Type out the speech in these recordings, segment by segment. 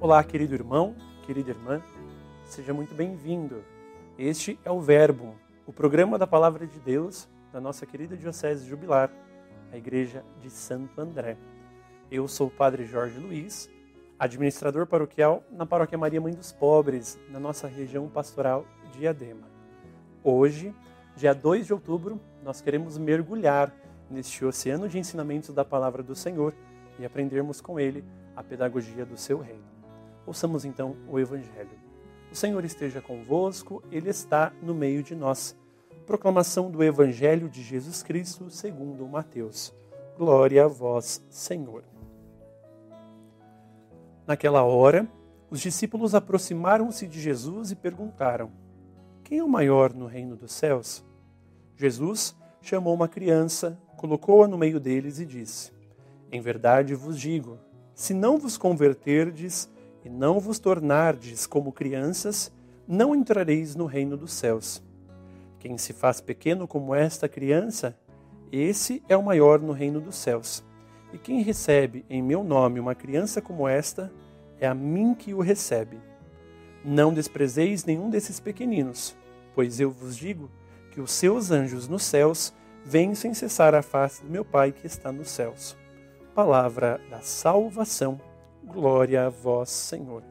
Olá, querido irmão, querida irmã, seja muito bem-vindo. Este é o Verbo, o programa da Palavra de Deus da nossa querida Diocese Jubilar, a Igreja de Santo André. Eu sou o Padre Jorge Luiz, administrador paroquial na Paróquia Maria Mãe dos Pobres, na nossa região pastoral de Adema. Hoje, dia 2 de outubro, nós queremos mergulhar neste oceano de ensinamentos da Palavra do Senhor e aprendermos com ele a pedagogia do seu reino. Ouçamos então o Evangelho. O Senhor esteja convosco, Ele está no meio de nós. Proclamação do Evangelho de Jesus Cristo segundo Mateus. Glória a vós, Senhor. Naquela hora, os discípulos aproximaram-se de Jesus e perguntaram: Quem é o maior no reino dos céus? Jesus chamou uma criança, colocou-a no meio deles e disse: Em verdade vos digo, se não vos converterdes e não vos tornardes como crianças, não entrareis no reino dos céus. Quem se faz pequeno como esta criança, esse é o maior no reino dos céus. E quem recebe em meu nome uma criança como esta, é a mim que o recebe. Não desprezeis nenhum desses pequeninos, pois eu vos digo que os seus anjos nos céus vêm sem cessar a face do meu Pai que está nos céus. Palavra da salvação. Glória a vós, Senhor.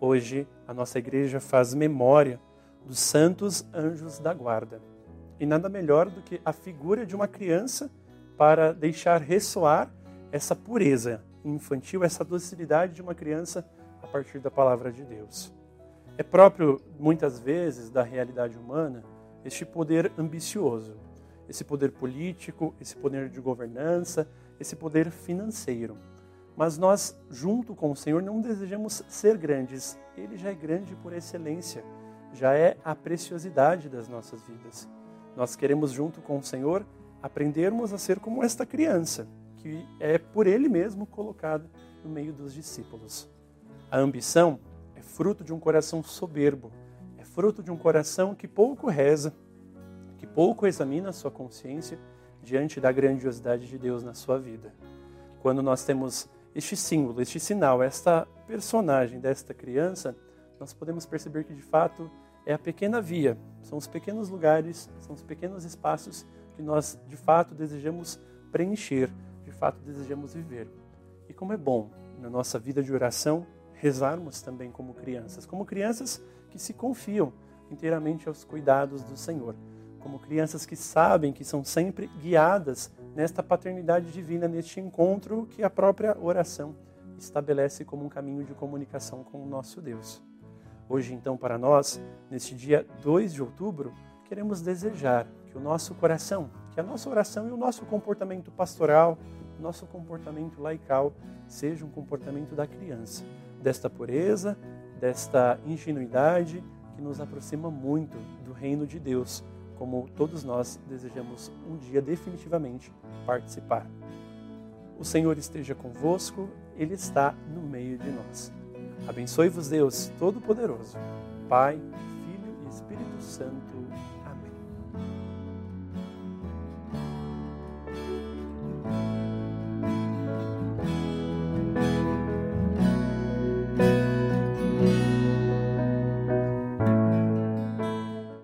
Hoje a nossa igreja faz memória dos santos anjos da guarda. E nada melhor do que a figura de uma criança para deixar ressoar essa pureza infantil, essa docilidade de uma criança a partir da palavra de Deus. É próprio, muitas vezes, da realidade humana este poder ambicioso, esse poder político, esse poder de governança, esse poder financeiro. Mas nós, junto com o Senhor, não desejamos ser grandes. Ele já é grande por excelência, já é a preciosidade das nossas vidas. Nós queremos, junto com o Senhor, aprendermos a ser como esta criança, que é por ele mesmo colocado no meio dos discípulos. A ambição é fruto de um coração soberbo, é fruto de um coração que pouco reza, que pouco examina a sua consciência diante da grandiosidade de Deus na sua vida. Quando nós temos este símbolo, este sinal, esta personagem desta criança, nós podemos perceber que de fato é a pequena via, são os pequenos lugares, são os pequenos espaços que nós de fato desejamos preencher, de fato desejamos viver. E como é bom na nossa vida de oração rezarmos também como crianças, como crianças que se confiam inteiramente aos cuidados do Senhor, como crianças que sabem que são sempre guiadas nesta paternidade divina, neste encontro que a própria oração estabelece como um caminho de comunicação com o nosso Deus. Hoje, então, para nós, neste dia 2 de outubro, queremos desejar que o nosso coração, que a nossa oração e o nosso comportamento pastoral, nosso comportamento laical, seja um comportamento da criança, desta pureza, desta ingenuidade que nos aproxima muito do reino de Deus, como todos nós desejamos um dia definitivamente participar. O Senhor esteja convosco, Ele está no meio de nós. Abençoe-vos, Deus Todo-Poderoso, Pai, Filho e Espírito Santo. Amém.